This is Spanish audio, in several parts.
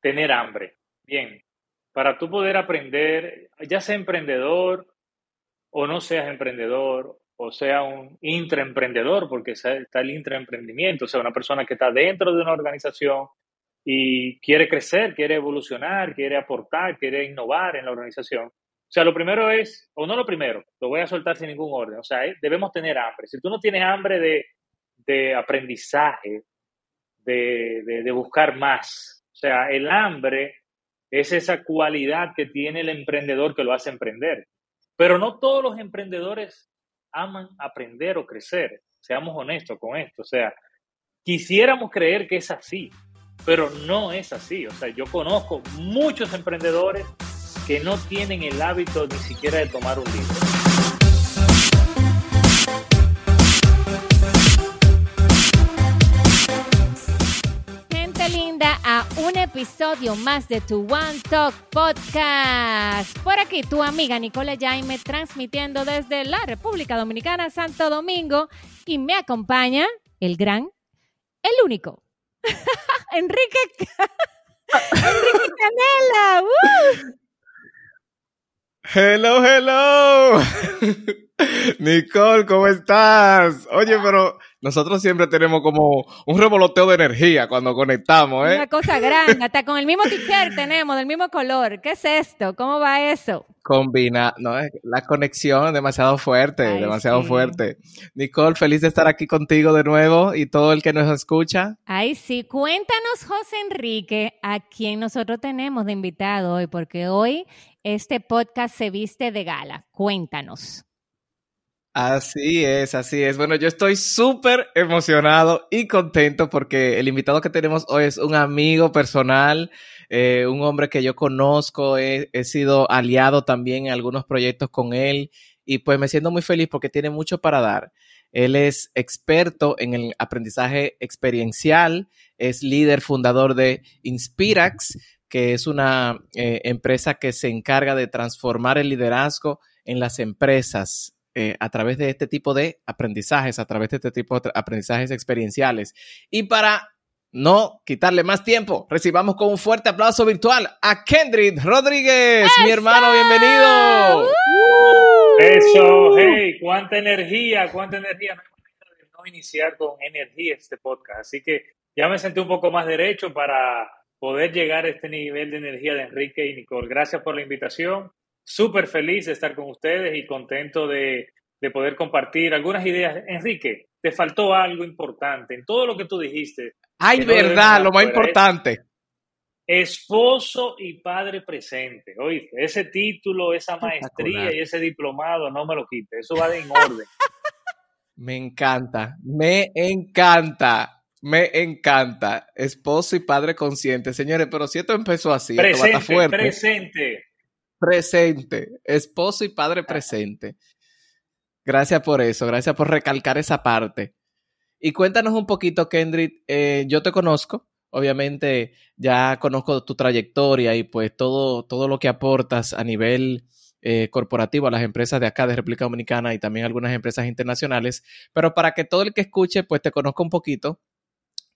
tener hambre. Bien, para tú poder aprender, ya sea emprendedor o no seas emprendedor, o sea un intraemprendedor, porque está el intraemprendimiento, o sea, una persona que está dentro de una organización y quiere crecer, quiere evolucionar, quiere aportar, quiere innovar en la organización. O sea, lo primero es, o no lo primero, lo voy a soltar sin ningún orden, o sea, debemos tener hambre. Si tú no tienes hambre de, de aprendizaje, de, de, buscar más, sea, el hambre es esa cualidad que tiene el emprendedor que lo hace emprender. Pero no todos los emprendedores aman aprender o crecer. Seamos honestos con esto. O sea, quisiéramos creer que es así, pero no es así. O sea, yo conozco muchos emprendedores que no tienen el hábito ni siquiera de tomar un libro. Un episodio más de tu One Talk Podcast. Por aquí tu amiga Nicole Jaime transmitiendo desde la República Dominicana, Santo Domingo, y me acompaña el gran, el único, Enrique, Enrique Canela. Hello, hello. Nicole, ¿cómo estás? Oye, pero nosotros siempre tenemos como un revoloteo de energía cuando conectamos, ¿eh? Una cosa grande, hasta con el mismo t-shirt tenemos, del mismo color. ¿Qué es esto? ¿Cómo va eso? Combina, no, la conexión demasiado fuerte, demasiado fuerte. Nicole, feliz de estar aquí contigo de nuevo y todo el que nos escucha. Ay, sí, cuéntanos, José Enrique, a quién nosotros tenemos de invitado hoy, porque hoy este podcast se viste de gala. Cuéntanos. Así es, así es. Bueno, yo estoy súper emocionado y contento porque el invitado que tenemos hoy es un amigo personal, eh, un hombre que yo conozco, he, sido aliado también en algunos proyectos con él y pues me siento muy feliz porque tiene mucho para dar. Él es experto en el aprendizaje experiencial, es líder fundador de Inspirax, que es una eh, empresa que se encarga de transformar el liderazgo en las empresas eh, a través de este tipo de aprendizajes, a través de este tipo de aprendizajes experienciales. Y para no quitarle más tiempo, recibamos con un fuerte aplauso virtual a Kendrick Rodríguez, mi hermano, bienvenido. Eso, hey, cuánta energía, cuánta energía. No iniciar con energía este podcast, así que ya me sentí un poco más derecho para poder llegar a este nivel de energía de Enrique y Nicole. Gracias por la invitación súper feliz de estar con ustedes y contento de, poder compartir algunas ideas. Enrique, te faltó algo importante en todo lo que tú dijiste. Ay, verdad, lo más importante. Esposo y padre presente. Oíste, ese título, esa maestría y ese diplomado, no me lo quite. Eso va de en orden. me encanta, me encanta. Me encanta. Esposo y padre consciente. Señores, pero si esto empezó así, presente, esto fuerte. Presente presente, esposo y padre presente. Gracias por eso, gracias por recalcar esa parte. Y cuéntanos un poquito, Kendrick, eh, yo te conozco, obviamente ya conozco tu trayectoria y pues todo, todo lo que aportas a nivel eh, corporativo a las empresas de acá de República Dominicana y también algunas empresas internacionales, pero para que todo el que escuche pues te conozca un poquito,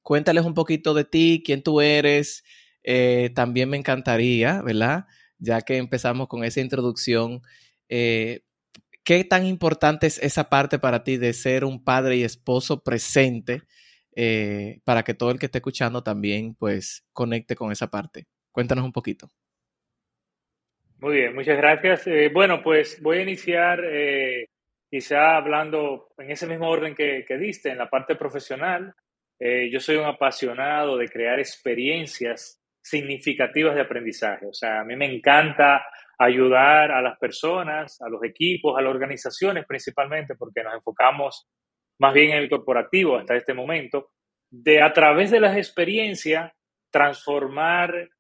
cuéntales un poquito de ti, quién tú eres, eh, también me encantaría, ¿verdad? Ya que empezamos con esa introducción, eh, ¿qué tan importante es esa parte para ti de ser un padre y esposo presente eh, para que todo el que esté escuchando también pues conecte con esa parte? Cuéntanos un poquito. Muy bien, muchas gracias. Eh, bueno, pues voy a iniciar quizá hablando en ese mismo orden que, que diste, en la parte profesional. yo soy un apasionado de crear experiencias significativas de aprendizaje. O sea, a mí me encanta ayudar a las personas, a los equipos, a las organizaciones principalmente, porque nos enfocamos más bien en el corporativo hasta este momento, de a través de las experiencias transformar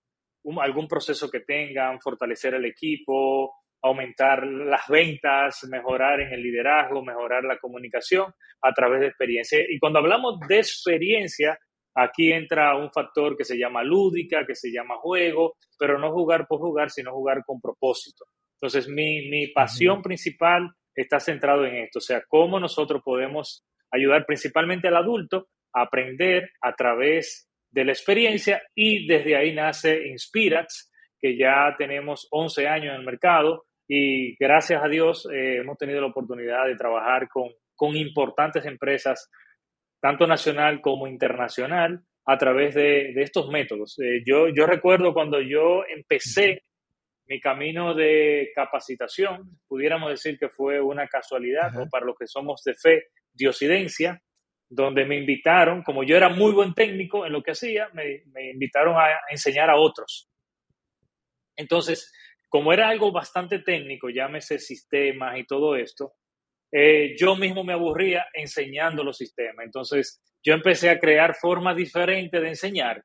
algún proceso que tengan, fortalecer el equipo, aumentar las ventas, mejorar en el liderazgo, mejorar la comunicación a través de experiencia. Y cuando hablamos de experiencia, Aquí entra un factor que se llama lúdica, que se llama juego, pero no jugar por jugar, sino jugar con propósito. Entonces, mi, mi pasión principal está centrado en esto, o sea, cómo nosotros podemos ayudar principalmente al adulto a aprender a través de la experiencia y desde ahí nace Inspirax, que ya tenemos 11 años en el mercado y gracias a Dios eh, hemos tenido la oportunidad de trabajar con, con importantes empresas, tanto nacional como internacional, a través de, de estos métodos. Eh, yo, yo recuerdo cuando yo empecé mi camino de capacitación, pudiéramos decir que fue una casualidad, o para los que somos de fe, diosidencia, donde me invitaron, como yo era muy buen técnico en lo que hacía, me, me invitaron a, enseñar a otros. Entonces, como era algo bastante técnico, llámese sistemas y todo esto, eh, yo mismo me aburría enseñando los sistemas. Entonces, yo empecé a crear formas diferentes de enseñar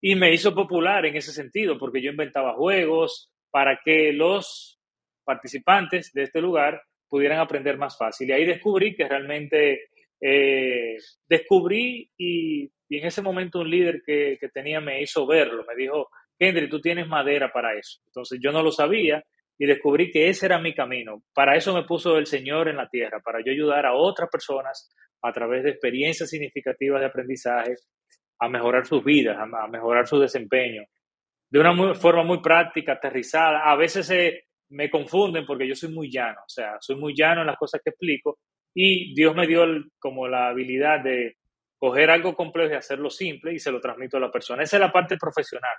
y me hizo popular en ese sentido, porque yo inventaba juegos para que los participantes de este lugar pudieran aprender más fácil. Y ahí descubrí que realmente eh, descubrí y, en ese momento un líder que, tenía me hizo verlo, me dijo, Henry, tú tienes madera para eso. Entonces yo no lo sabía y descubrí que ese era mi camino. Para eso me puso el Señor en la tierra, para yo ayudar a otras personas a través de experiencias significativas de aprendizaje a mejorar sus vidas, a, mejorar su desempeño, de una forma muy práctica, aterrizada. A veces me confunden porque yo soy muy llano, o sea, soy muy llano en las cosas que explico, y Dios me dio como la habilidad de coger algo complejo y hacerlo simple y se lo transmito a la persona. Esa es la parte profesional.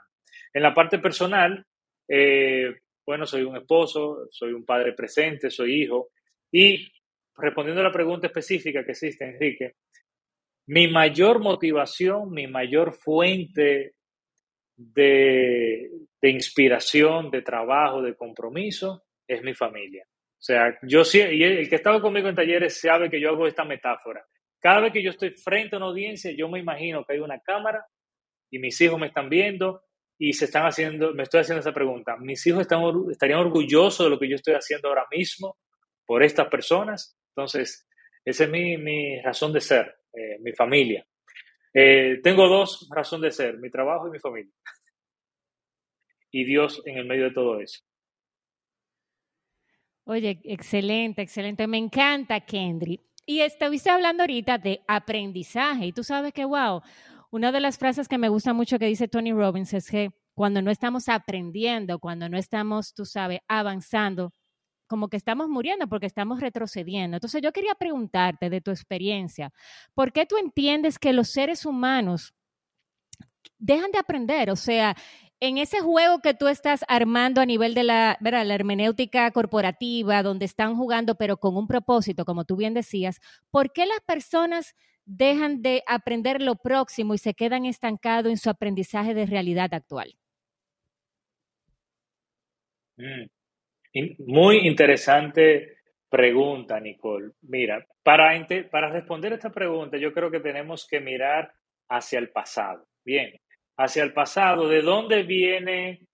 En la parte personal, eh, bueno, soy un esposo, soy un padre presente, soy hijo. Y respondiendo a la pregunta específica que existe, Enrique, mi mayor motivación, mi mayor fuente de, de inspiración, de trabajo, de compromiso, es mi familia. O sea, yo sí, y el que estaba conmigo en talleres sabe que yo hago esta metáfora. Cada vez que yo estoy frente a una audiencia, yo me imagino que hay una cámara y mis hijos me están viendo y se están haciendo, me estoy haciendo esa pregunta. ¿Mis hijos están, estarían orgullosos de lo que yo estoy haciendo ahora mismo por estas personas? Entonces, esa es mi, mi razón de ser, eh, mi familia. Eh, tengo dos razones de ser, mi trabajo y mi familia. Y Dios en el medio de todo eso. Oye, excelente, excelente. Me encanta, Kendry. Y estuviste hablando ahorita de aprendizaje. Y tú sabes que, wow, una de las frases que me gusta mucho que dice Tony Robbins es que cuando no estamos aprendiendo, cuando no estamos, tú sabes, avanzando, como que estamos muriendo porque estamos retrocediendo. Entonces yo quería preguntarte de tu experiencia, ¿por qué tú entiendes que los seres humanos dejan de aprender? O sea, en ese juego que tú estás armando a nivel de la, la hermenéutica corporativa, donde están jugando pero con un propósito, como tú bien decías, ¿por qué las personas dejan de aprender lo próximo y se quedan estancados en su aprendizaje de realidad actual? Mm. Muy interesante pregunta, Nicole. Mira, para, para responder esta pregunta, yo creo que tenemos que mirar hacia el pasado. Bien, hacia el pasado, ¿de dónde viene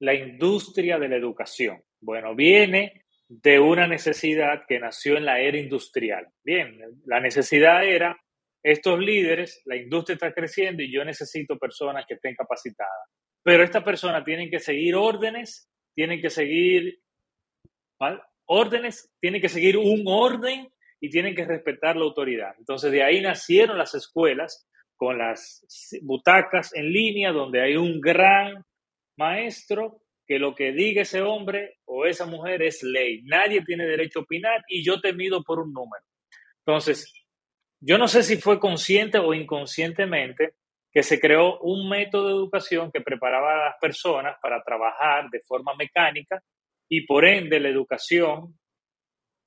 la industria de la educación? Bueno, viene de una necesidad que nació en la era industrial. Bien, la necesidad era, estos líderes, la industria está creciendo y yo necesito personas que estén capacitadas. Pero estas personas tienen que seguir órdenes, tienen que seguir órdenes, tienen que seguir un orden y tienen que respetar la autoridad. Entonces de ahí nacieron las escuelas con las butacas en línea, donde hay un gran maestro que lo que diga ese hombre o esa mujer es ley. Nadie tiene derecho a opinar y yo te mido por un número. Entonces, yo no sé si fue consciente o inconscientemente que se creó un método de educación que preparaba a las personas para trabajar de forma mecánica y por ende la educación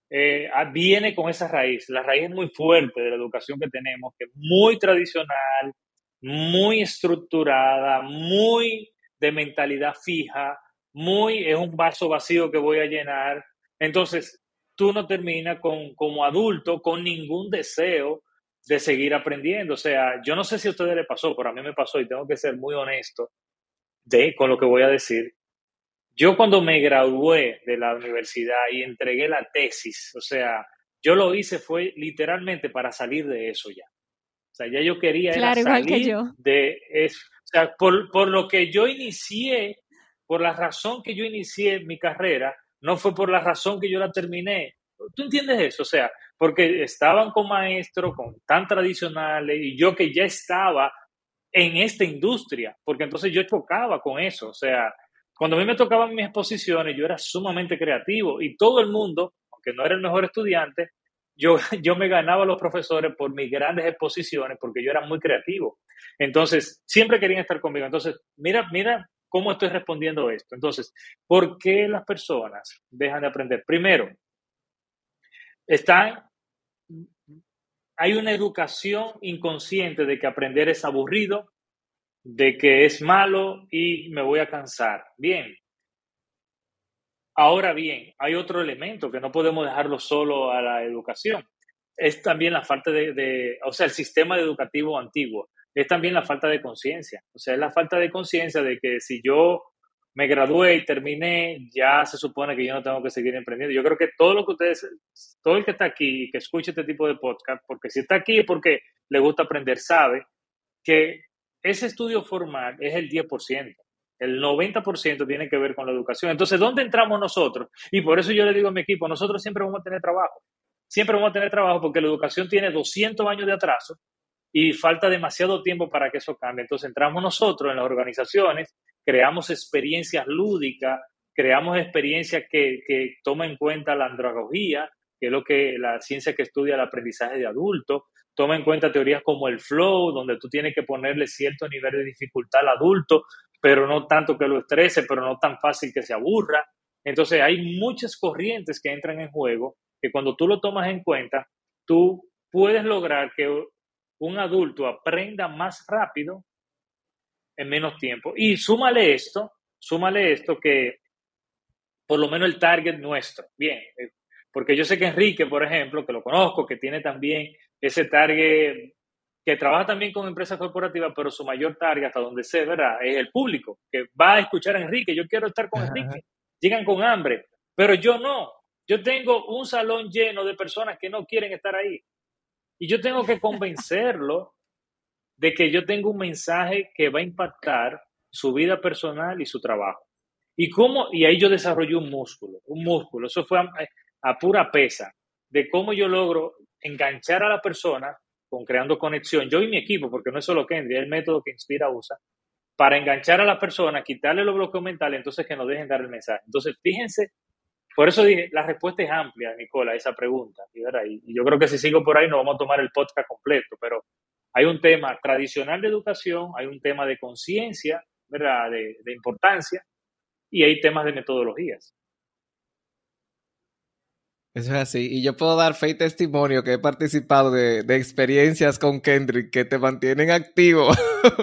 eh, ah, viene con esa raíz. La raíz es muy fuerte de la educación que tenemos, que es muy tradicional, muy estructurada, muy de mentalidad fija, muy es un vaso vacío que voy a llenar. Entonces, tú no terminas con, como adulto con ningún deseo de seguir aprendiendo. O sea, yo no sé si a ustedes les pasó, pero a mí me pasó y tengo que ser muy honesto de, con lo que voy a decir. Yo cuando me gradué de la universidad y entregué la tesis, o sea, yo lo hice fue literalmente para salir de eso ya. O sea, ya yo quería salir de eso. O sea, por, por lo que yo inicié, por la razón que yo inicié mi carrera, no fue por la razón que yo la terminé. ¿Tú entiendes eso? O sea, porque estaban con maestros, con tan tradicionales, y yo que ya estaba en esta industria, porque entonces yo chocaba con eso, o sea, cuando a mí me tocaban mis exposiciones, yo era sumamente creativo y todo el mundo, aunque no era el mejor estudiante, yo, yo me ganaba a los profesores por mis grandes exposiciones porque yo era muy creativo. Entonces, siempre querían estar conmigo. Entonces, mira, mira cómo estoy respondiendo esto. Entonces, ¿por qué las personas dejan de aprender? Primero, están, hay una educación inconsciente de que aprender es aburrido, de que es malo y me voy a cansar. Bien. Ahora bien, hay otro elemento que no podemos dejarlo solo a la educación. Es también la falta de, de o sea, el sistema educativo antiguo. Es también la falta de conciencia. O sea, es la falta de conciencia de que si yo me gradué y terminé, ya se supone que yo no tengo que seguir emprendiendo. Yo creo que todo lo que ustedes, todo el que está aquí y que escuche este tipo de podcast, porque si está aquí es porque le gusta aprender, sabe que ese estudio formal es el 10%. El 90% tiene que ver con la educación. Entonces, ¿dónde entramos nosotros? Y por eso yo le digo a mi equipo, nosotros siempre vamos a tener trabajo. Siempre vamos a tener trabajo porque la educación tiene 200 años de atraso y falta demasiado tiempo para que eso cambie. Entonces, entramos nosotros en las organizaciones, creamos experiencias lúdicas, creamos experiencias que, que toman en cuenta la andragogía, que es lo que la ciencia que estudia el aprendizaje de adultos, toma en cuenta teorías como el flow, donde tú tienes que ponerle cierto nivel de dificultad al adulto, pero no tanto que lo estrese, pero no tan fácil que se aburra. Entonces hay muchas corrientes que entran en juego que cuando tú lo tomas en cuenta, tú puedes lograr que un adulto aprenda más rápido en menos tiempo. Y súmale esto, súmale esto que por lo menos el target nuestro, bien, eh, porque yo sé que Enrique, por ejemplo, que lo conozco, que tiene también ese target que trabaja también con empresas corporativas, pero su mayor target, hasta donde sé, ¿verdad? Es el público, que va a escuchar a Enrique. Yo quiero estar con Enrique. Llegan con hambre, pero yo no. Yo tengo un salón lleno de personas que no quieren estar ahí. Y yo tengo que convencerlo de que yo tengo un mensaje que va a impactar su vida personal y su trabajo. Y cómo, y ahí yo desarrollé un músculo, un músculo. Eso fue a, pura pesa de cómo yo logro enganchar a la persona con creando conexión, yo y mi equipo, porque no es solo Kendry, es el método que Inspira usa, para enganchar a la persona, quitarle los bloqueos mentales, entonces que nos dejen dar el mensaje. Entonces, fíjense, por eso dije, la respuesta es amplia, Nicola, a esa pregunta. Y, yo creo que si sigo por ahí no vamos a tomar el podcast completo, pero hay un tema tradicional de educación, hay un tema de conciencia, ¿verdad?, de, de importancia, y hay temas de metodologías. Eso es así. Y yo puedo dar fe y testimonio que he participado de, experiencias con Kendrick que te mantienen activo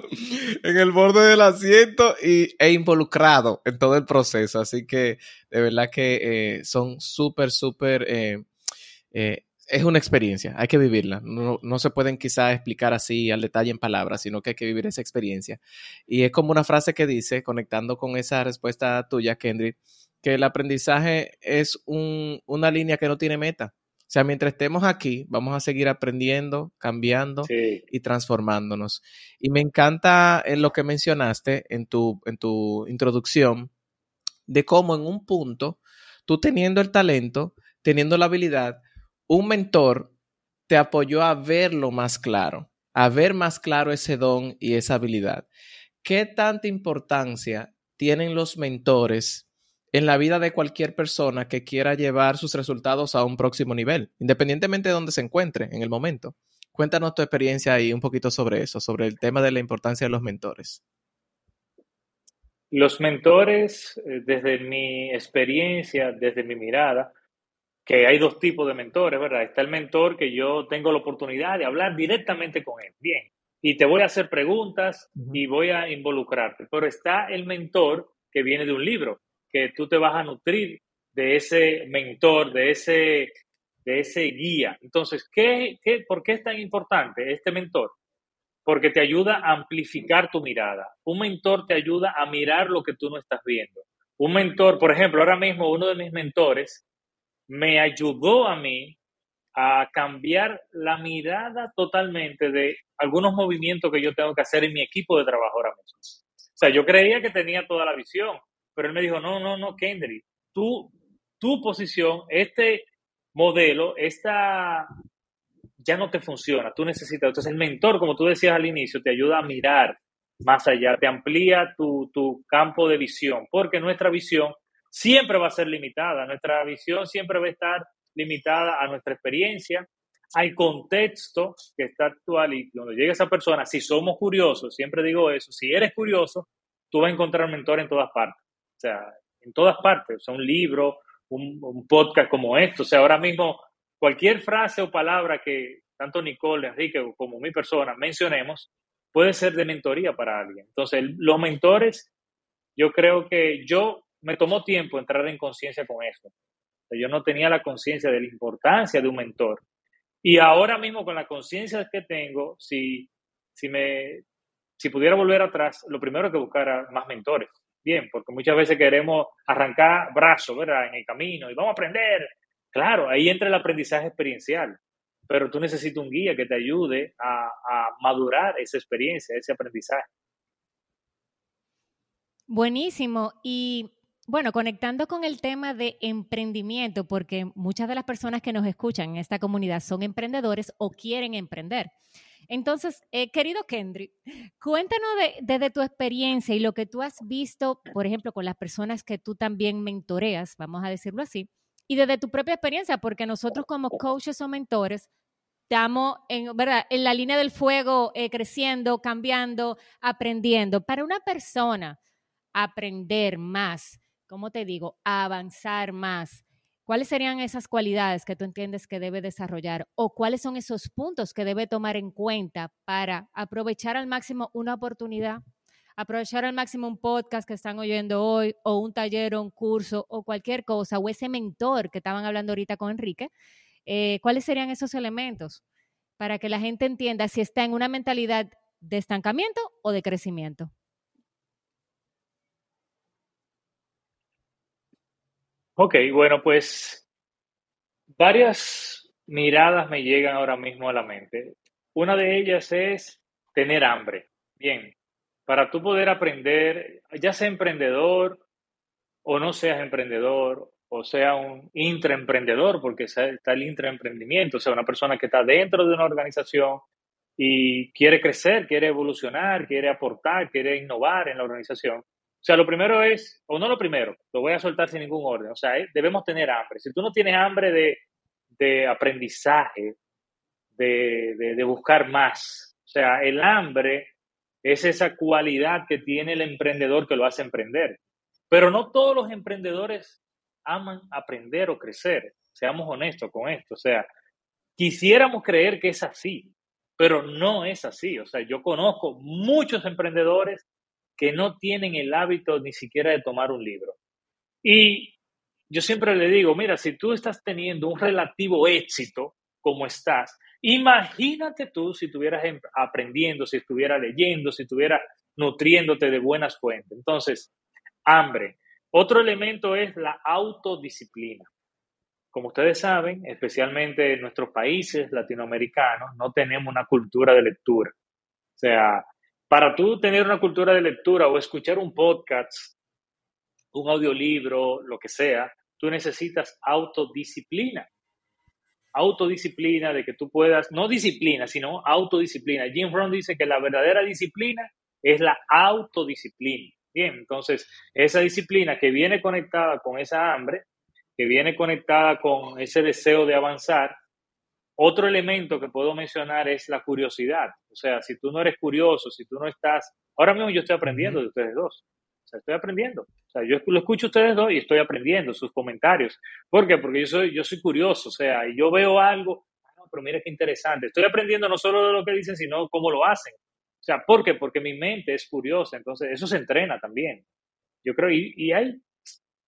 en el borde del asiento y, e involucrado en todo el proceso. Así que de verdad que eh, son súper, súper... Eh, eh, es una experiencia, hay que vivirla. No, no se pueden quizás explicar así al detalle en palabras, sino que hay que vivir esa experiencia. Y es como una frase que dice, conectando con esa respuesta tuya, Kendrick, que el aprendizaje es una línea que no tiene meta. O sea, mientras estemos aquí, vamos a seguir aprendiendo, cambiando y transformándonos. Y me encanta en lo que mencionaste en tu, en tu introducción, de cómo en un punto, tú teniendo el talento, teniendo la habilidad, un mentor te apoyó a verlo más claro, a ver más claro ese don y esa habilidad. ¿Qué tanta importancia tienen los mentores en la vida de cualquier persona que quiera llevar sus resultados a un próximo nivel, independientemente de donde se encuentre en el momento. Cuéntanos tu experiencia ahí un poquito sobre eso, sobre el tema de la importancia de los mentores. Los mentores, eh, desde mi experiencia, desde mi mirada, que hay dos tipos de mentores, ¿verdad? Está el mentor que yo tengo la oportunidad de hablar directamente con él, bien, y te voy a hacer preguntas y voy a involucrarte, pero está el mentor que viene de un libro, que tú te vas a nutrir de ese mentor, de ese, de ese guía. Entonces, ¿qué, qué, por qué es tan importante este mentor? Porque te ayuda a amplificar tu mirada. Un mentor te ayuda a mirar lo que tú no estás viendo. Un mentor, por ejemplo, ahora mismo uno de mis mentores me ayudó a mí a cambiar la mirada totalmente de algunos movimientos que yo tengo que hacer en mi equipo de trabajo ahora mismo. O sea, yo creía que tenía toda la visión, pero él me dijo, no, no, no, Kendry, tú, tu posición, este modelo, esta ya no te funciona, tú necesitas, entonces el mentor, como tú decías al inicio, te ayuda a mirar más allá, te amplía tu, tu campo de visión, porque nuestra visión siempre va a ser limitada, nuestra visión siempre va a estar limitada a nuestra experiencia, hay contexto que está actual y cuando llega esa persona, si somos curiosos, siempre digo eso, si eres curioso, tú vas a encontrar un mentor en todas partes, o sea, en todas partes, o sea, un libro, un, un podcast como esto, o sea, ahora mismo cualquier frase o palabra que tanto Nicole, Enrique como mi persona mencionemos, puede ser de mentoría para alguien. Entonces, los mentores, yo creo que yo me tomó tiempo entrar en conciencia con esto. Yo no tenía la conciencia de la importancia de un mentor. Y ahora mismo con la conciencia que tengo, si, si, me, si pudiera volver atrás, lo primero que buscar más mentores. Bien, porque muchas veces queremos arrancar brazos, ¿verdad? En el camino y vamos a aprender. Claro, ahí entra el aprendizaje experiencial, pero tú necesitas un guía que te ayude a, a madurar esa experiencia, ese aprendizaje. Buenísimo. Y bueno, conectando con el tema de emprendimiento, porque muchas de las personas que nos escuchan en esta comunidad son emprendedores o quieren emprender. Entonces, eh, querido Kendrick, cuéntanos desde tu experiencia y lo que tú has visto, por ejemplo, con las personas que tú también mentoreas, vamos a decirlo así, y desde tu propia experiencia, porque nosotros como coaches o mentores estamos en, ¿verdad? en la línea del fuego, eh, creciendo, cambiando, aprendiendo. Para una persona, aprender más ¿cómo te digo?, avanzar más. ¿Cuáles serían esas cualidades que tú entiendes que debe desarrollar o cuáles son esos puntos que debe tomar en cuenta para aprovechar al máximo una oportunidad, aprovechar al máximo un podcast que están oyendo hoy o un taller o un curso o cualquier cosa o ese mentor que estaban hablando ahorita con Enrique? Eh, ¿Cuáles serían esos elementos para que la gente entienda si está en una mentalidad de estancamiento o de crecimiento? Ok, bueno, pues varias miradas me llegan ahora mismo a la mente. Una de ellas es tener hambre. Bien, para tú poder aprender, ya sea emprendedor o no seas emprendedor, o sea un intraemprendedor, porque está el intraemprendimiento, o sea, una persona que está dentro de una organización y quiere crecer, quiere evolucionar, quiere aportar, quiere innovar en la organización. O sea, lo primero es, o no lo primero, lo voy a soltar sin ningún orden, o sea, debemos tener hambre. Si tú no tienes hambre de, de aprendizaje, de, de, de buscar más, o sea, el hambre es esa cualidad que tiene el emprendedor que lo hace emprender. Pero no todos los emprendedores aman aprender o crecer. Seamos honestos con esto. O sea, quisiéramos creer que es así, pero no es así. O sea, yo conozco muchos emprendedores que no tienen el hábito ni siquiera de tomar un libro. Y yo siempre le digo, mira, si tú estás teniendo un relativo éxito como estás, imagínate tú si estuvieras em, aprendiendo, si estuvieras leyendo, si estuvieras nutriéndote de buenas fuentes. Entonces, hambre. Otro elemento es la autodisciplina. Como ustedes saben, especialmente en nuestros países latinoamericanos, no tenemos una cultura de lectura. O sea, para tú tener una cultura de lectura o escuchar un podcast, un audiolibro, lo que sea, tú necesitas autodisciplina. Autodisciplina de que tú puedas, no disciplina, sino autodisciplina. Jim Rohn dice que la verdadera disciplina es la autodisciplina. Bien, entonces esa disciplina que viene conectada con esa hambre, que viene conectada con ese deseo de avanzar, otro elemento que puedo mencionar es la curiosidad. O sea, si tú no eres curioso, si tú no estás... Ahora mismo yo estoy aprendiendo de ustedes dos. O sea, estoy aprendiendo. O sea, yo lo escucho a ustedes dos y estoy aprendiendo sus comentarios. ¿Por qué? Porque yo soy, yo soy curioso. O sea, y yo veo algo, ah, pero mira qué interesante. Estoy aprendiendo no solo de lo que dicen, sino cómo lo hacen. O sea, ¿por qué? Porque mi mente es curiosa. Entonces, eso se entrena también. Yo creo, y, y hay,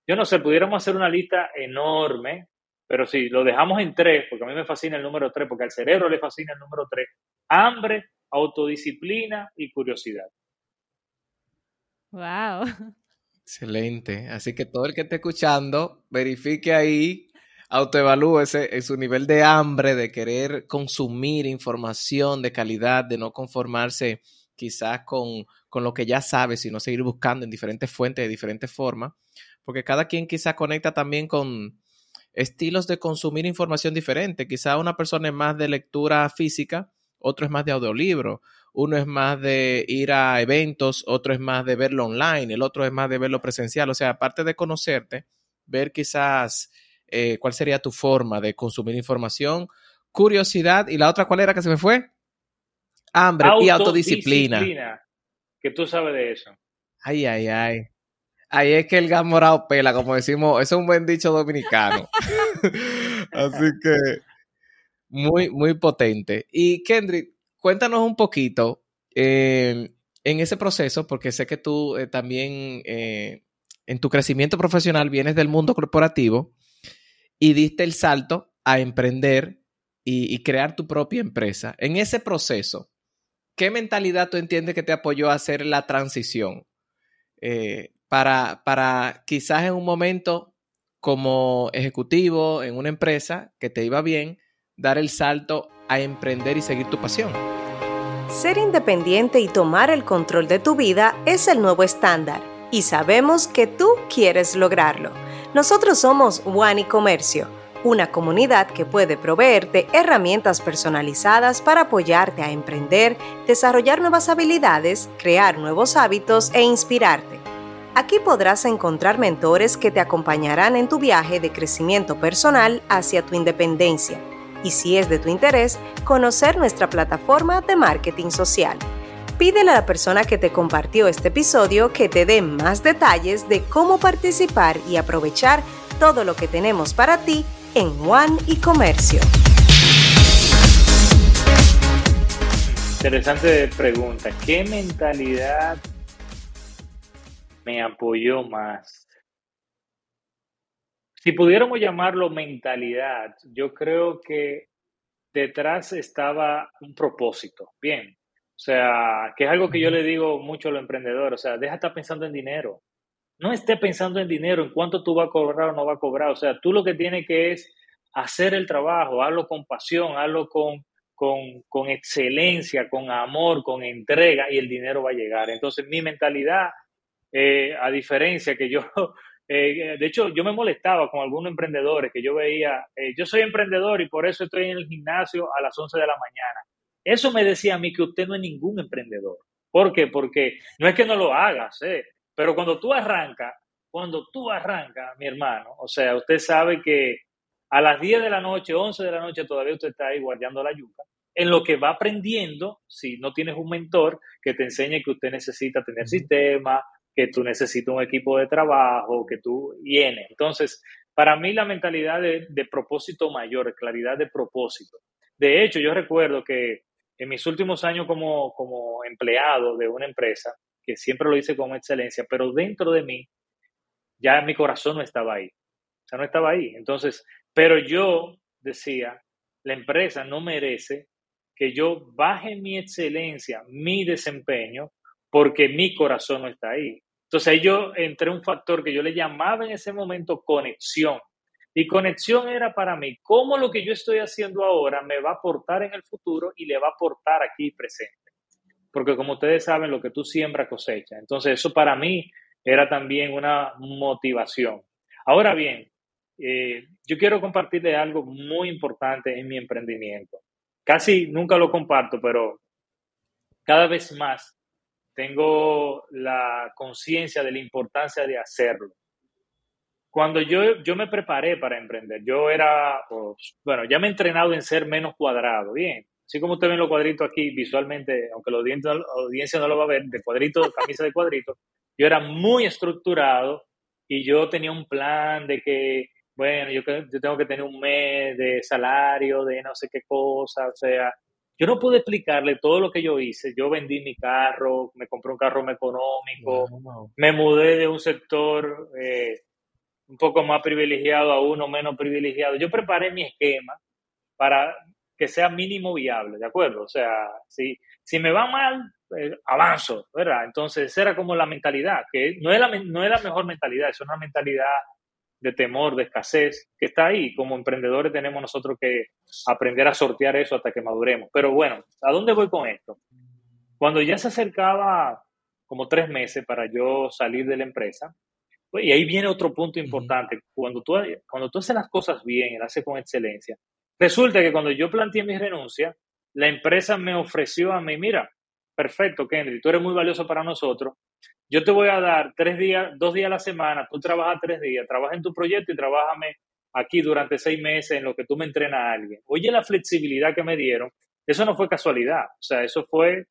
yo no sé, pudiéramos hacer una lista enorme pero si lo dejamos en tres, porque a mí me fascina el número tres, porque al cerebro le fascina el número tres, hambre, autodisciplina y curiosidad. Wow. Excelente. Así que todo el que esté escuchando, verifique ahí, autoevalúese en su nivel de hambre, de querer consumir información de calidad, de no conformarse quizás con, con lo que ya sabe, sino seguir buscando en diferentes fuentes de diferentes formas, porque cada quien quizás conecta también con, estilos de consumir información diferente. Quizá una persona es más de lectura física, otro es más de audiolibro, uno es más de ir a eventos, otro es más de verlo online, el otro es más de verlo presencial. O sea, aparte de conocerte, ver quizás eh, cuál sería tu forma de consumir información, curiosidad y la otra cuál era que se me fue? Hambre y autodisciplina. Que tú sabes de eso. Ay, ay, ay. Ahí es que el gas morado pela, como decimos, eso es un buen dicho dominicano. Así que muy, muy potente. Y Kendrick, cuéntanos un poquito eh, en ese proceso, porque sé que tú eh, también eh, en tu crecimiento profesional vienes del mundo corporativo y diste el salto a emprender y, y crear tu propia empresa. En ese proceso, ¿qué mentalidad tú entiendes que te apoyó a hacer la transición? Para, para quizás en un momento como ejecutivo en una empresa que te iba bien, dar el salto a emprender y seguir tu pasión. Ser independiente y tomar el control de tu vida es el nuevo estándar y sabemos que tú quieres lograrlo. Nosotros somos One Comercio, una comunidad que puede proveerte herramientas personalizadas para apoyarte a emprender, desarrollar nuevas habilidades, crear nuevos hábitos e inspirarte. Aquí podrás encontrar mentores que te acompañarán en tu viaje de crecimiento personal hacia tu independencia. Y si es de tu interés, conocer nuestra plataforma de marketing social. Pídele a la persona que te compartió este episodio que te dé más detalles de cómo participar y aprovechar todo lo que tenemos para ti en One y Comercio. Interesante pregunta. ¿Qué mentalidad me apoyó más. Si pudiéramos llamarlo mentalidad, yo creo que detrás estaba un propósito. Bien. O sea, que es algo que yo le digo mucho a los emprendedores. O sea, deja de estar pensando en dinero. No esté pensando en dinero, en cuánto tú vas a cobrar o no vas a cobrar. O sea, tú lo que tienes que es hacer el trabajo, hazlo con pasión, hazlo con, con, con excelencia, con amor, con entrega y el dinero va a llegar. Entonces, mi mentalidad eh, a diferencia que yo, eh, de hecho, yo me molestaba con algunos emprendedores que yo veía, eh, yo soy emprendedor y por eso estoy en el gimnasio a las 11 de la mañana. Eso me decía a mí que usted no es ningún emprendedor. ¿Por qué? Porque no es que no lo hagas, pero cuando tú arrancas, cuando tú arrancas, mi hermano, o sea, usted sabe que a las 10 de la noche, 11 de la noche, todavía usted está ahí guardando la yuca, en lo que va aprendiendo, si no tienes un mentor que te enseñe que usted necesita tener sistema, que tú necesitas un equipo de trabajo, que tú vienes. Entonces, para mí la mentalidad de, propósito mayor, claridad de propósito. De hecho, yo recuerdo que en mis últimos años como, como empleado de una empresa, que siempre lo hice con excelencia, pero dentro de mí, ya mi corazón no estaba ahí. O sea, no estaba ahí. Entonces, pero yo decía, la empresa no merece que yo baje mi excelencia, mi desempeño, porque mi corazón no está ahí. Entonces ahí yo entré un factor que yo le llamaba en ese momento conexión. Y conexión era para mí cómo lo que yo estoy haciendo ahora me va a aportar en el futuro y le va a aportar aquí presente. Porque como ustedes saben, lo que tú siembras cosecha. Entonces eso para mí era también una motivación. Ahora bien, eh, yo quiero compartirle algo muy importante en mi emprendimiento. Casi nunca lo comparto, pero cada vez más tengo la conciencia de la importancia de hacerlo. Cuando yo, yo me preparé para emprender, yo era, bueno, ya me he entrenado en ser menos cuadrado, bien. Así como usted ve los cuadritos aquí visualmente, aunque la audiencia, no lo va a ver, de cuadrito, camisa de cuadrito, yo era muy estructurado y yo tenía un plan de que, bueno, yo, yo tengo que tener un mes de salario, de no sé qué cosa, o sea, yo no pude explicarle todo lo que yo hice. Yo vendí mi carro, me compré un carro más económico, me mudé de un sector eh, un poco más privilegiado a uno menos privilegiado. Yo preparé mi esquema para que sea mínimo viable, ¿de acuerdo? O sea, si, si me va mal, eh, avanzo, ¿verdad? Entonces, esa era como la mentalidad, que no es la, no es la mejor mentalidad, es una mentalidad de temor, de escasez, que está ahí. Como emprendedores tenemos nosotros que aprender a sortear eso hasta que maduremos. Pero bueno, ¿a dónde voy con esto? Cuando ya se acercaba como tres meses para yo salir de la empresa, Pues, y ahí viene otro punto importante. Cuando tú, cuando tú haces las cosas bien y las haces con excelencia, resulta que cuando yo planteé mi renuncia, la empresa me ofreció a mí, mira, perfecto, Kendry, tú eres muy valioso para nosotros. Yo te voy a dar tres días, dos días a la semana, tú trabajas tres días, trabaja en tu proyecto y trabájame aquí durante seis meses en lo que tú me entrenas a alguien. Oye, la flexibilidad que me dieron, eso no fue casualidad, o sea, eso fue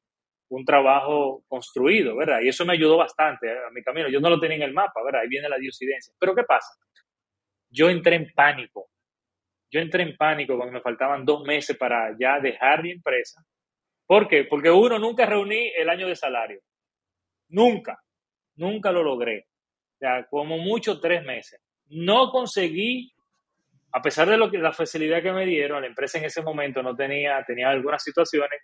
un trabajo construido, ¿verdad? Y eso me ayudó bastante a mi camino. Yo no lo tenía en el mapa, ¿verdad? Ahí viene la diosidencia. Pero ¿qué pasa? Yo entré en pánico. Yo entré en pánico cuando me faltaban dos meses para ya dejar mi empresa. ¿Por qué? Porque uno nunca reuní el año de salario. Nunca. Nunca lo logré. O sea, como mucho tres meses. No conseguí, a pesar de lo que, la facilidad que me dieron, la empresa en ese momento no tenía, tenía algunas situaciones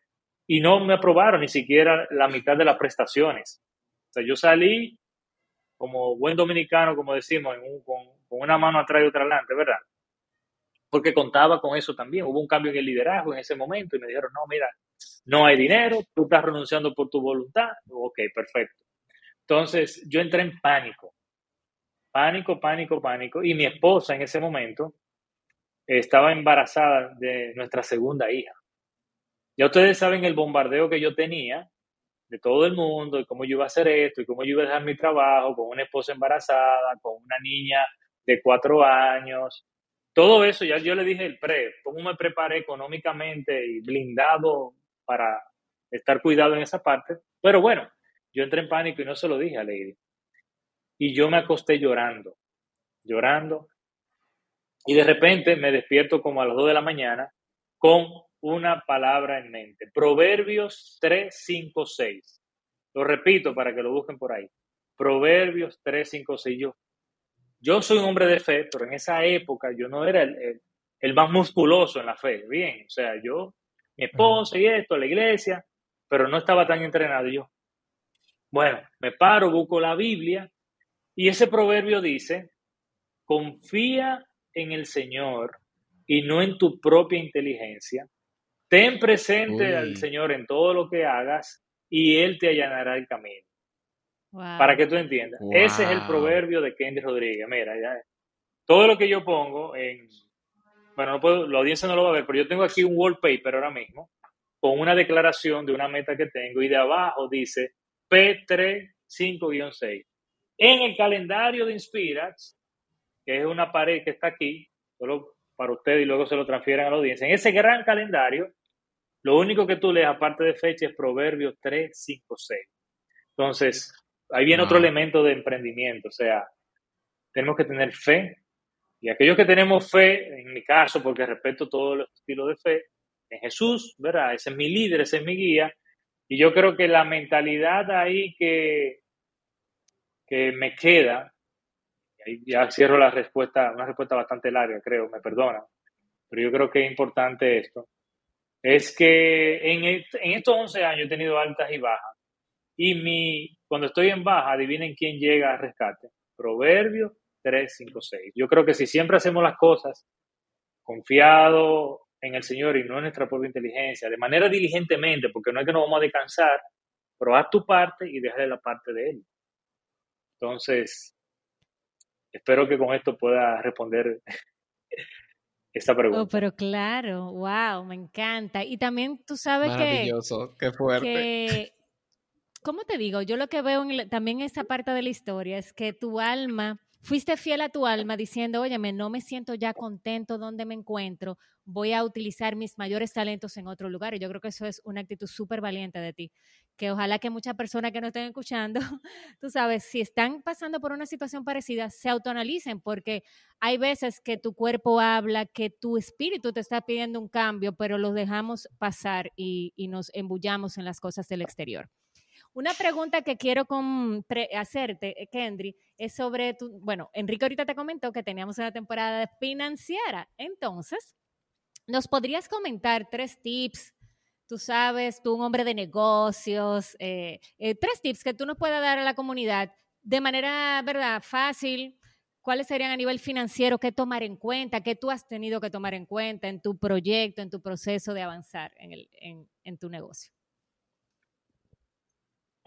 y no me aprobaron ni siquiera la mitad de las prestaciones. O sea, yo salí como buen dominicano, como decimos, con, una mano atrás y otra adelante, ¿verdad? Porque contaba con eso también. Hubo un cambio en el liderazgo en ese momento y me dijeron, no, mira, no hay dinero, tú estás renunciando por tu voluntad. Ok, perfecto. Entonces yo entré en pánico, pánico, pánico, pánico. Y mi esposa en ese momento estaba embarazada de nuestra segunda hija. Ya ustedes saben el bombardeo que yo tenía de todo el mundo y cómo yo iba a hacer esto y cómo yo iba a dejar mi trabajo con una esposa embarazada, con una niña de cuatro años. Todo eso ya yo le dije el pre, cómo me preparé económicamente y blindado para estar cuidado en esa parte. Pero bueno, yo entré en pánico y no se lo dije a Lady. Y yo me acosté llorando, llorando. Y de repente me despierto como a las 2 de la mañana con una palabra en mente. Proverbios 3, 5, 6. Lo repito para que lo busquen por ahí. Proverbios 3, 5, 6. Yo, yo soy un hombre de fe, pero en esa época yo no era el, el, más musculoso en la fe. Bien, o sea, yo, mi esposa y esto, la iglesia, pero no estaba tan entrenado. yo, bueno, me paro, busco la Biblia y ese proverbio dice, confía en el Señor y no en tu propia inteligencia Ten presente al Señor en todo lo que hagas y Él te allanará el camino. Para que tú entiendas. Ese es el proverbio de Kenny Rodríguez. Mira, ya, todo lo que yo pongo en. Bueno, no puedo, la audiencia no lo va a ver, pero yo tengo aquí un wallpaper ahora mismo con una declaración de una meta que tengo y de abajo dice P35-6. En el calendario de Inspirax, que es una pared que está aquí, solo para usted y luego se lo transfieren a la audiencia. En ese gran calendario, lo único que tú lees, aparte de fecha, es Proverbios 3, 5, 6. Entonces, ahí viene otro elemento de emprendimiento, o sea, tenemos que tener fe. Y aquellos que tenemos fe, en mi caso, porque respeto todos los estilos de fe, en Jesús, ¿verdad? Ese es mi líder, ese es mi guía. Y yo creo que la mentalidad ahí que, que me queda ya cierro la respuesta, una respuesta bastante larga, creo, me perdonan, pero yo creo que es importante esto, es que en, en estos 11 años he tenido altas y bajas, y mi, cuando estoy en baja, adivinen quién llega al rescate, Proverbio 3, 5, 6. Yo creo que si siempre hacemos las cosas confiado en el Señor y no en nuestra propia inteligencia, de manera diligentemente, porque no es que nos vamos a descansar, pero haz tu parte y déjale la parte de Él. Entonces, espero que con esto pueda responder esta oh, pregunta. Oh, pero claro, wow, me encanta. Y también tú sabes Maravilloso, qué fuerte. ¿Cómo te digo? Yo lo que veo en, también en esta parte de la historia es que tu alma fuiste fiel a tu alma diciendo, óyeme, no me siento ya contento donde me encuentro, voy a utilizar mis mayores talentos en otro lugar. Y yo creo que eso es una actitud súper valiente de ti, que ojalá que muchas personas que nos estén escuchando, tú sabes, si están pasando por una situación parecida, se autoanalicen, porque hay veces que tu cuerpo habla, que tu espíritu te está pidiendo un cambio, pero los dejamos pasar y, y nos embullamos en las cosas del exterior. Una pregunta que quiero hacerte, eh, Kendry, es sobre tu, bueno, Enrique ahorita te comentó que teníamos una temporada financiera, entonces, ¿nos podrías comentar tres tips? Tú sabes, tú un hombre de negocios, eh, eh, tres tips que tú nos puedas dar a la comunidad de manera, ¿verdad?, fácil. ¿Cuáles serían a nivel financiero? ¿Qué tomar en cuenta? ¿Qué tú has tenido que tomar en cuenta en tu proyecto, en tu proceso de avanzar en tu negocio?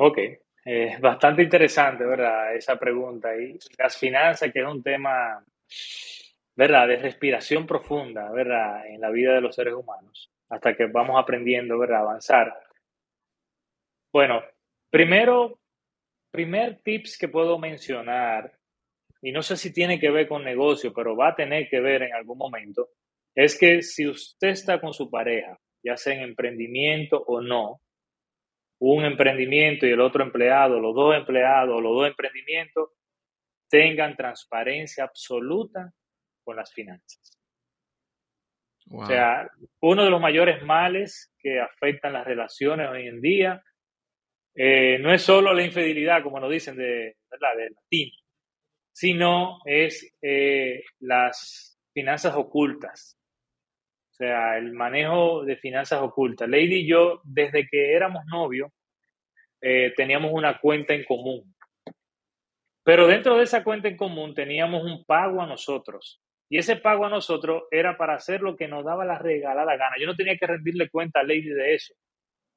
Ok, Eh, bastante interesante, ¿verdad? Esa pregunta. Y las finanzas, que es un tema, ¿verdad? De respiración profunda, ¿verdad? En la vida de los seres humanos, hasta que vamos aprendiendo, ¿verdad? Avanzar. Bueno, primero, primer tips que puedo mencionar, y no sé si tiene que ver con negocio, pero va a tener que ver en algún momento, es que si usted está con su pareja, ya sea en emprendimiento o no, un emprendimiento y el otro empleado, los dos empleados, los dos emprendimientos, tengan transparencia absoluta con las finanzas. O sea, uno de los mayores males que afectan las relaciones hoy en día eh, no es solo la infidelidad, como nos dicen de, ¿verdad? de latín, sino es eh, las finanzas ocultas. Sea, el manejo de finanzas ocultas. Lady y yo, desde que éramos novios, eh, teníamos una cuenta en común. Pero dentro de esa cuenta en común teníamos un pago a nosotros. Y ese pago a nosotros era para hacer lo que nos daba la regalada gana. Yo no tenía que rendirle cuenta a Lady de eso.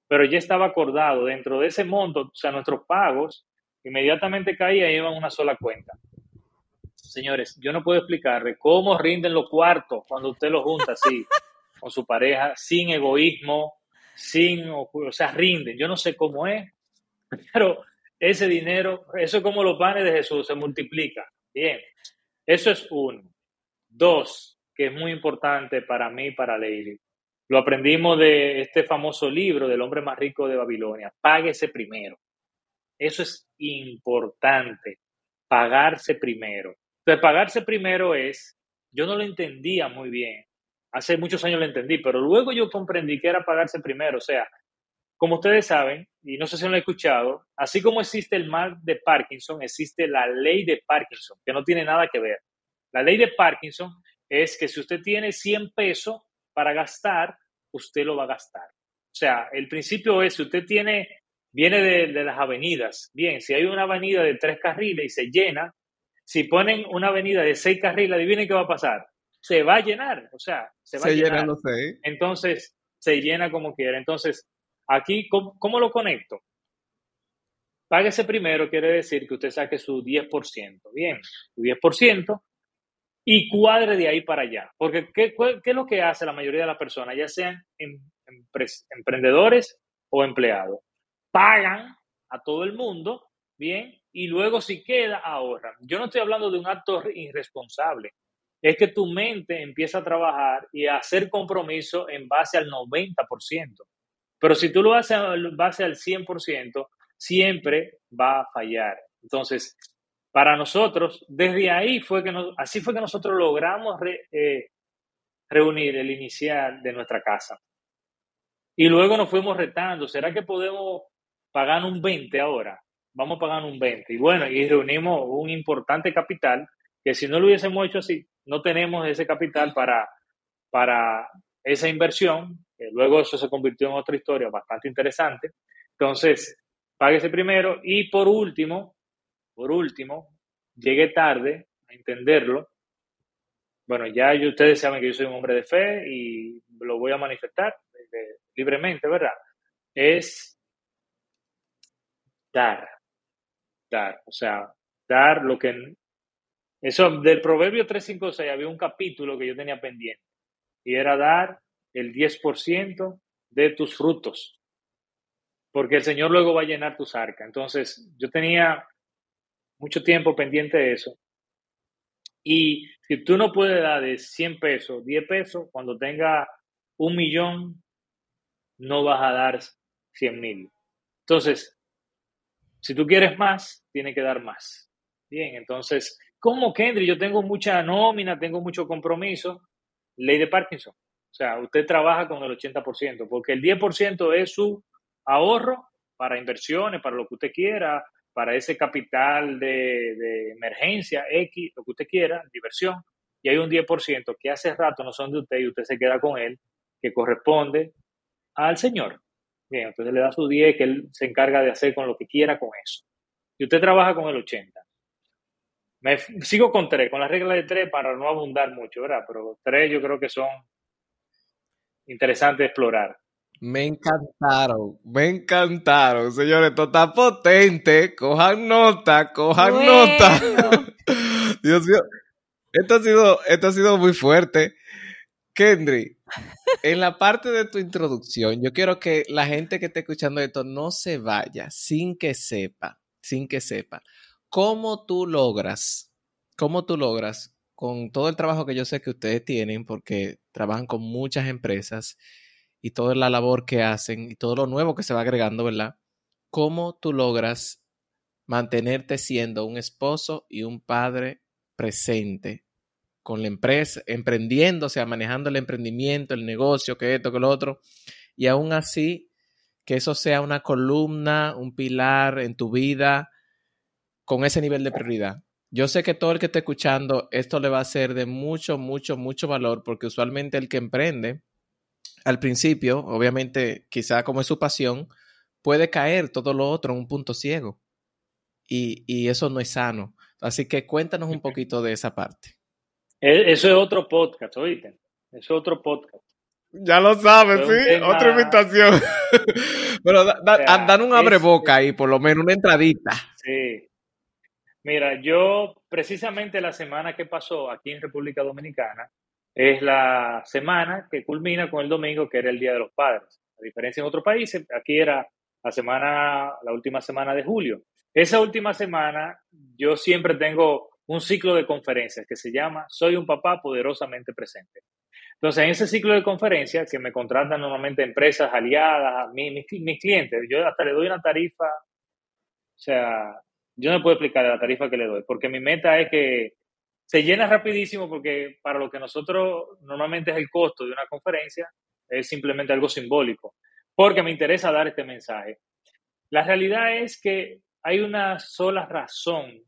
Pero ya estaba acordado dentro de ese monto, o sea, nuestros pagos inmediatamente caían y iban una sola cuenta. Señores, yo no puedo explicarle cómo rinden los cuartos cuando usted los junta así con su pareja, sin egoísmo, sin, o sea, rinden. Yo no sé cómo es, pero ese dinero, eso es como los panes de Jesús, se multiplica. Bien, eso es uno. Dos, que es muy importante para mí para Lady. Lo aprendimos de este famoso libro del hombre más rico de Babilonia. Páguese primero. Eso es importante, pagarse primero. Entonces, pagarse primero es, yo no lo entendía muy bien. Hace muchos años lo entendí, pero luego yo comprendí que era pagarse primero. O sea, como ustedes saben, y no sé si lo han escuchado, así como existe el mal de Parkinson, existe la ley de Parkinson, que no tiene nada que ver. La ley de Parkinson es que si usted tiene 100 pesos para gastar, usted lo va a gastar. O sea, el principio es, si usted tiene, viene de, de las avenidas, bien, si hay una avenida de tres carriles y se llena, si ponen una avenida de seis carriles, adivinen qué va a pasar. Se va a llenar, o sea, se va a llenar. Llena, sé. Entonces, se llena como quiera. Entonces, aquí, ¿cómo, ¿cómo, lo conecto? Páguese primero quiere decir que usted saque su 10%. Bien, su 10% y cuadre de ahí para allá. Porque, ¿qué, ¿qué, es lo que hace la mayoría de las personas, ya sean em, emprendedores o empleados? Pagan a todo el mundo, bien, y luego si queda, ahorran. Yo no estoy hablando de un acto irresponsable. Es que tu mente empieza a trabajar y a hacer compromiso en base al 90%. Pero si tú lo haces en base al 100%, siempre va a fallar. Entonces, para nosotros, desde ahí fue que así fue que nosotros logramos eh, reunir el inicial de nuestra casa. Y luego nos fuimos retando, ¿será que podemos pagar un 20 ahora? vamos a pagar un 20. Y bueno, y reunimos un importante capital que si no lo hubiésemos hecho así, no tenemos ese capital para, para esa inversión, luego eso se convirtió en otra historia bastante interesante. Entonces, páguese primero y por último, por último, llegué tarde a entenderlo. Bueno, ya ustedes saben que yo soy un hombre de fe y lo voy a manifestar eh, libremente, ¿verdad? Es dar dar, o sea, dar lo que... Eso, del Proverbio 356 había un capítulo que yo tenía pendiente y era dar el 10% de tus frutos, porque el Señor luego va a llenar tus arcas. Entonces, yo tenía mucho tiempo pendiente de eso. Y si tú no puedes dar de 100 pesos, 10 pesos, cuando tenga un millón, no vas a dar 100 mil. Entonces, si tú quieres más, tiene que dar más. Bien, entonces, como Kendry, yo tengo mucha nómina, tengo mucho compromiso, ley de Parkinson. O sea, usted trabaja con el 80%, porque el 10% es su ahorro para inversiones, para lo que usted quiera, para ese capital de, de emergencia, X, lo que usted quiera, diversión. Y hay un 10% que hace rato no son de usted y usted se queda con él, que corresponde al Señor. Bien, entonces le da su 10 que él se encarga de hacer con lo que quiera con eso. Y usted trabaja con el 80. Me sigo con 3, con la regla de 3 para no abundar mucho, ¿verdad? Pero 3 yo creo que son interesantes de explorar. Me encantaron, me encantaron, señores. Esto está potente. Cojan nota, cojan nota. Dios mío. Esto ha sido, esto ha sido muy fuerte. Kendry, en la parte de tu introducción, yo quiero que la gente que esté escuchando esto no se vaya sin que sepa, sin que sepa, cómo tú logras, cómo tú logras con todo el trabajo que yo sé que ustedes tienen, porque trabajan con muchas empresas y toda la labor que hacen y todo lo nuevo que se va agregando, ¿verdad? ¿Cómo tú logras mantenerte siendo un esposo y un padre presente con la empresa, emprendiendo, o sea, manejando el emprendimiento, el negocio, que esto, que lo otro, y aún así que eso sea una columna, un pilar en tu vida con ese nivel de prioridad. Yo sé que todo el que esté escuchando, esto le va a ser de mucho, mucho, mucho valor, porque usualmente el que emprende, al principio, obviamente, quizá como es su pasión, puede caer todo lo otro en un punto ciego. Y, y eso no es sano. Así que cuéntanos un poquito de esa parte. E, eso es otro podcast, oíste. Eso es otro podcast. Ya lo sabes, sí. Otra invitación. Pero dan un abre boca ahí, por lo menos una entradita. Sí. Mira, yo precisamente la semana que pasó aquí en República Dominicana es la semana que culmina con el domingo, que era el Día de los Padres. A diferencia en otros países, aquí era la semana, la última semana de julio. Esa última semana yo siempre tengo un ciclo de conferencias que se llama Soy un papá poderosamente presente. Entonces, en ese ciclo de conferencias que me contratan normalmente empresas aliadas, mis, mis clientes, yo hasta le doy una tarifa, o sea, yo no puedo explicar la tarifa que le doy, porque mi meta es que se llena rapidísimo porque para lo que nosotros normalmente es el costo de una conferencia, es simplemente algo simbólico, porque me interesa dar este mensaje. La realidad es que hay una sola razón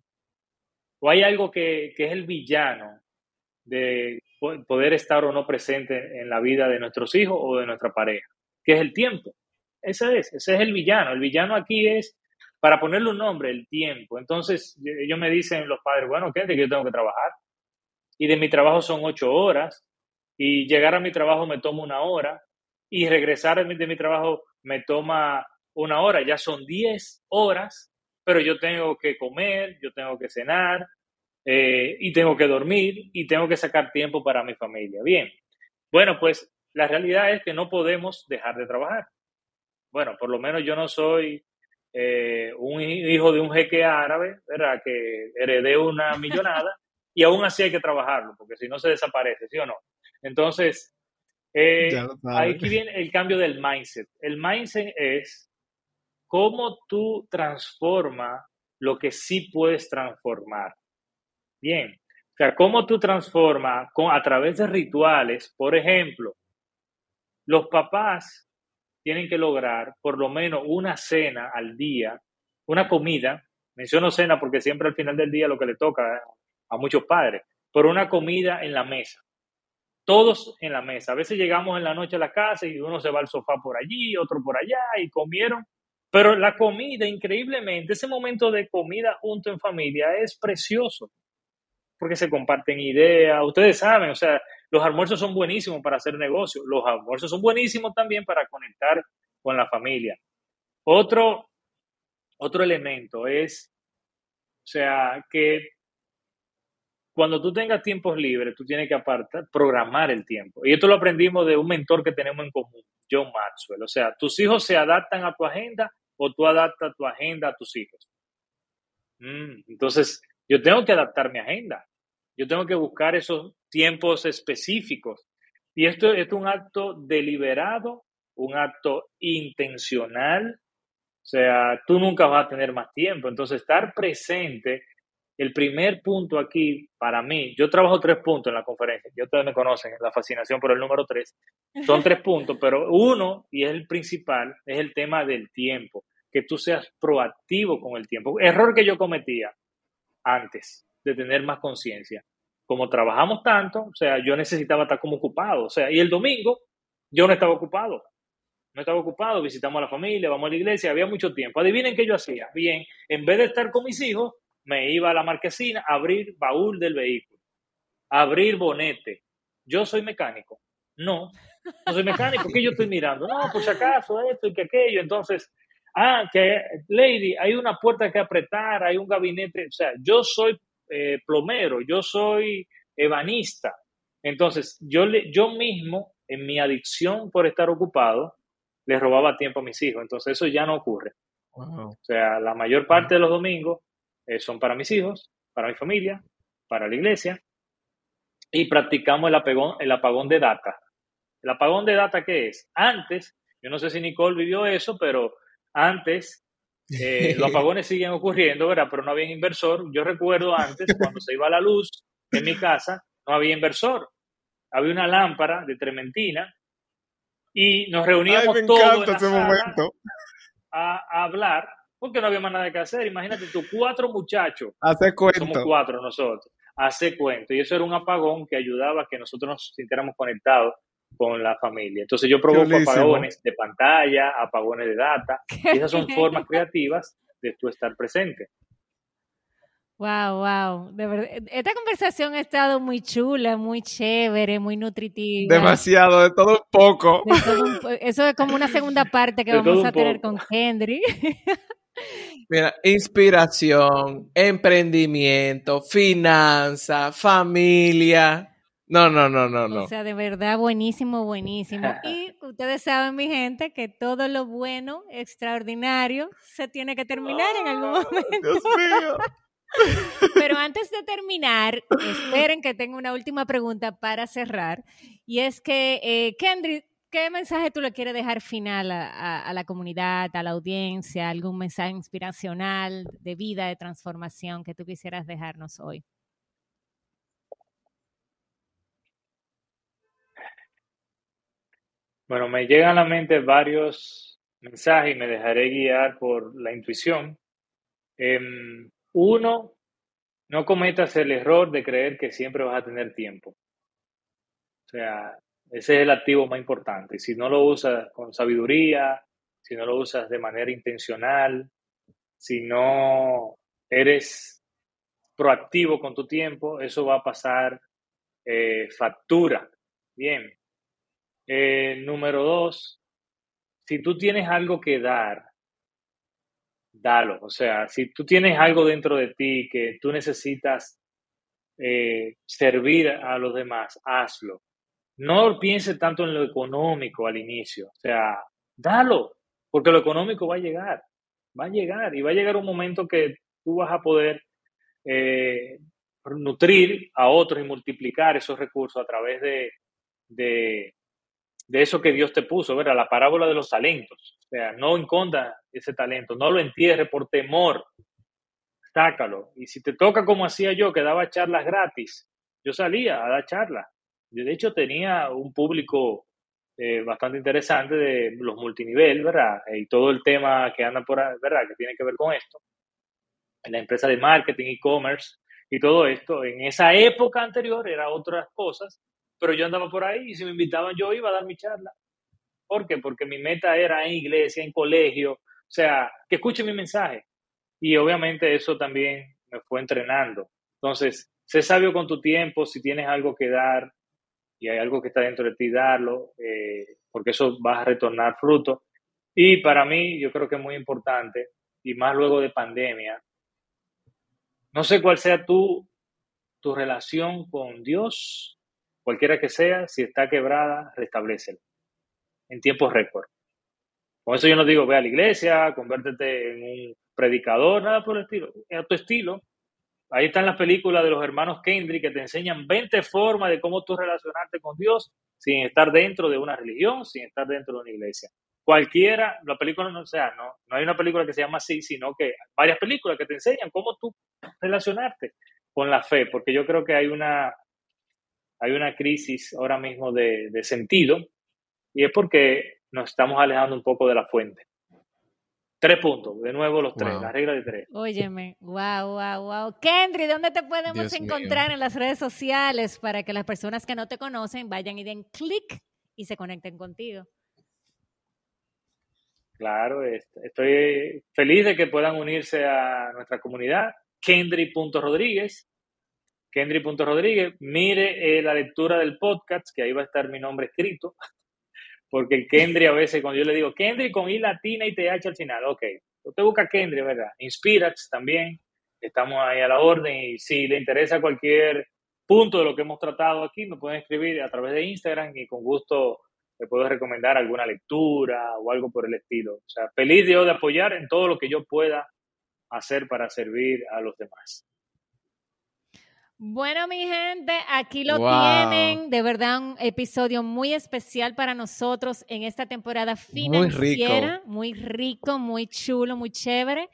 o hay algo que, es el villano de poder estar o no presente en la vida de nuestros hijos o de nuestra pareja, que es el tiempo. Ese es, ese es el villano. El villano aquí es para ponerle un nombre, el tiempo. Entonces, ellos me dicen los padres, bueno, ¿qué es que yo tengo que trabajar? Y de mi trabajo son ocho horas, y llegar a mi trabajo me toma una hora, y regresar de mi, de mi trabajo me toma una hora, ya son diez horas, pero yo tengo que comer, yo tengo que cenar, eh, y tengo que dormir, y tengo que sacar tiempo para mi familia. Bien, bueno, pues la realidad es que no podemos dejar de trabajar. Bueno, por lo menos yo no soy eh, un hijo de un jeque árabe, ¿verdad? Que heredé una millonada y aún así hay que trabajarlo, porque si no se desaparece, ¿sí o no? Entonces, eh, aquí viene el cambio del mindset. El mindset es cómo tú transformas lo que sí puedes transformar. Bien, o sea, cómo tú transformas a través de rituales, por ejemplo, los papás tienen que lograr por lo menos una cena al día, una comida, menciono cena porque siempre al final del día lo que le toca a muchos padres, por una comida en la mesa. Todos en la mesa. A veces llegamos en la noche a la casa y uno se va al sofá por allí, otro por allá y comieron. Pero la comida, increíblemente, ese momento de comida junto en familia es precioso porque se comparten ideas. Ustedes saben, o sea, los almuerzos son buenísimos para hacer negocio. Los almuerzos son buenísimos también para conectar con la familia. Otro, otro elemento es, o sea, que cuando tú tengas tiempos libres, tú tienes que apartar, programar el tiempo. Y esto lo aprendimos de un mentor que tenemos en común, John Maxwell. O sea, tus hijos se adaptan a tu agenda o tú adaptas tu agenda a tus hijos. Mm, entonces, yo tengo que adaptar mi agenda. Yo tengo que buscar esos tiempos específicos. Y esto, es un acto deliberado, un acto intencional. O sea, tú nunca vas a tener más tiempo. Entonces, estar presente, el primer punto aquí para mí, yo trabajo tres puntos en la conferencia. Ya ustedes me conocen, la fascinación por el número tres. Son tres puntos, pero uno, y es el principal, es el tema del tiempo. Que tú seas proactivo con el tiempo. Error que yo cometía antes de tener más conciencia. Como trabajamos tanto, o sea, yo necesitaba estar como ocupado, o sea, y el domingo yo no estaba ocupado, no estaba ocupado, visitamos a la familia, vamos a la iglesia, había mucho tiempo. Adivinen qué yo hacía. Bien, en vez de estar con mis hijos, me iba a la marquesina a abrir baúl del vehículo, abrir bonete. Yo soy mecánico. No, Entonces, mecánico, ¿qué yo estoy mirando? No, si acaso, esto y que aquello. Entonces, ah, que, lady, hay una puerta que apretar, hay un gabinete. O sea, yo soy eh, plomero, yo soy ebanista. Entonces, yo, le, yo mismo, en mi adicción por estar ocupado, le robaba tiempo a mis hijos. Entonces, eso ya no ocurre. O sea, la mayor parte de los domingos eh, son para mis hijos, para mi familia, para la iglesia, y practicamos el, apagón, el apagón de data. ¿El apagón de data qué es? Antes, yo no sé si Nicole vivió eso, pero antes eh, los apagones siguen ocurriendo, ¿verdad? Pero no había inversor. Yo recuerdo antes, cuando se iba la luz en mi casa, no había inversor. Había una lámpara de trementina y nos reuníamos todos A, hablar porque no había más nada que hacer. Imagínate tú, cuatro muchachos. Hace cuento. Somos cuatro nosotros. Hace cuento. Y eso era un apagón que ayudaba a que nosotros nos sintiéramos conectados con la familia. Entonces yo provoco apagones de pantalla, apagones de data. Y esas son formas creativas de tú estar presente. Wow, wow. De verdad, esta conversación ha estado muy chula, muy chévere, muy nutritiva. Demasiado, de todo un poco. eso es como una segunda parte que vamos a tener con Henry. Mira, inspiración, emprendimiento, finanza, familia. No, no, no, no, no. O sea, de verdad, buenísimo, buenísimo. Y ustedes saben, mi gente, que todo lo bueno, extraordinario, se tiene que terminar en algún momento. Dios mío. Pero antes de terminar, esperen que tengo una última pregunta para cerrar. Y es que, eh, Kendrick, ¿qué mensaje tú le quieres dejar final a, la comunidad, a la audiencia? ¿Algún mensaje inspiracional de vida, de transformación que tú quisieras dejarnos hoy? Bueno, me llegan a la mente varios mensajes y me dejaré guiar por la intuición. Em, uno, no cometas el error de creer que siempre vas a tener tiempo. O sea, ese es el activo más importante. Si no lo usas con sabiduría, si no lo usas de manera intencional, si no eres proactivo con tu tiempo, eso va a pasar eh, factura. Bien. Eh, número dos, si tú tienes algo que dar, dalo. O sea, si tú tienes algo dentro de ti que tú necesitas eh, servir a los demás, hazlo. No pienses tanto en lo económico al inicio. O sea, dalo, porque lo económico va a llegar. Va a llegar y va a llegar un momento que tú vas a poder eh, nutrir a otros y multiplicar esos recursos a través de, de eso que Dios te puso, ¿verdad? La parábola de los talentos. O sea, no enconda ese talento, no lo entierre por temor, sácalo. Y si te toca como hacía yo, que daba charlas gratis, yo salía a dar charlas. Yo de hecho tenía un público eh, bastante interesante de los multinivel, ¿verdad? Y todo el tema que anda por ahí, ¿verdad? Que tiene que ver con esto. La empresa de marketing, e-commerce y todo esto. En esa época anterior era otras cosas, pero yo andaba por ahí y si me invitaban yo iba a dar mi charla. ¿Por qué? Porque mi meta era en iglesia, en colegio, o sea, que escuche mi mensaje. Y obviamente eso también me fue entrenando. Entonces, sé sabio con tu tiempo, si tienes algo que dar y hay algo que está dentro de ti, darlo, eh, porque eso va a retornar fruto. Y para mí, yo creo que es muy importante, y más luego de pandemia, no sé cuál sea tu, tu relación con Dios, cualquiera que sea, si está quebrada, restablecela en tiempos récord. Con eso yo no digo, ve a la iglesia, convértete en un predicador, nada por el estilo. Es a tu estilo. Ahí están las películas de los hermanos Kendrick que te enseñan 20 formas de cómo tú relacionarte con Dios sin estar dentro de una religión, sin estar dentro de una iglesia. Cualquiera, la película no sea, no, no hay una película que se llama así, sino que varias películas que te enseñan cómo tú relacionarte con la fe, porque yo creo que hay una, hay una crisis ahora mismo de, sentido y es porque nos estamos alejando un poco de la fuente. Tres puntos, de nuevo los tres, la regla de tres. Óyeme, wow, wow, wow. Kendry, ¿dónde te podemos encontrar en las redes sociales para que las personas que no te conocen vayan y den clic y se conecten contigo? Claro, estoy feliz de que puedan unirse a nuestra comunidad. Kendry.rodríguez Kendry.rodríguez, mire eh, la lectura del podcast, que ahí va a estar mi nombre escrito. porque el Kendry a veces, cuando yo le digo Kendry con I latina y TH al final, ok, usted busca Kendry, ¿verdad? Inspirax también, estamos ahí a la orden y si le interesa cualquier punto de lo que hemos tratado aquí, me pueden escribir a través de Instagram y con gusto le puedo recomendar alguna lectura o algo por el estilo. O sea, feliz de apoyar en todo lo que yo pueda hacer para servir a los demás. Bueno, mi gente, aquí lo tienen. De verdad, un episodio muy especial para nosotros en esta temporada financiera. Muy rico, muy, rico, muy chulo, muy chévere.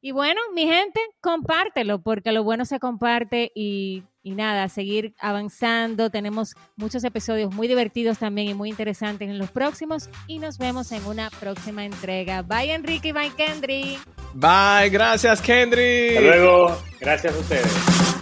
Y bueno, mi gente, compártelo, porque lo bueno se comparte y, y, nada, seguir avanzando. Tenemos muchos episodios muy divertidos también y muy interesantes en los próximos. Y nos vemos en una próxima entrega. Bye, Enrique, bye, Kendry. Bye, gracias, Kendry. Hasta luego, gracias a ustedes.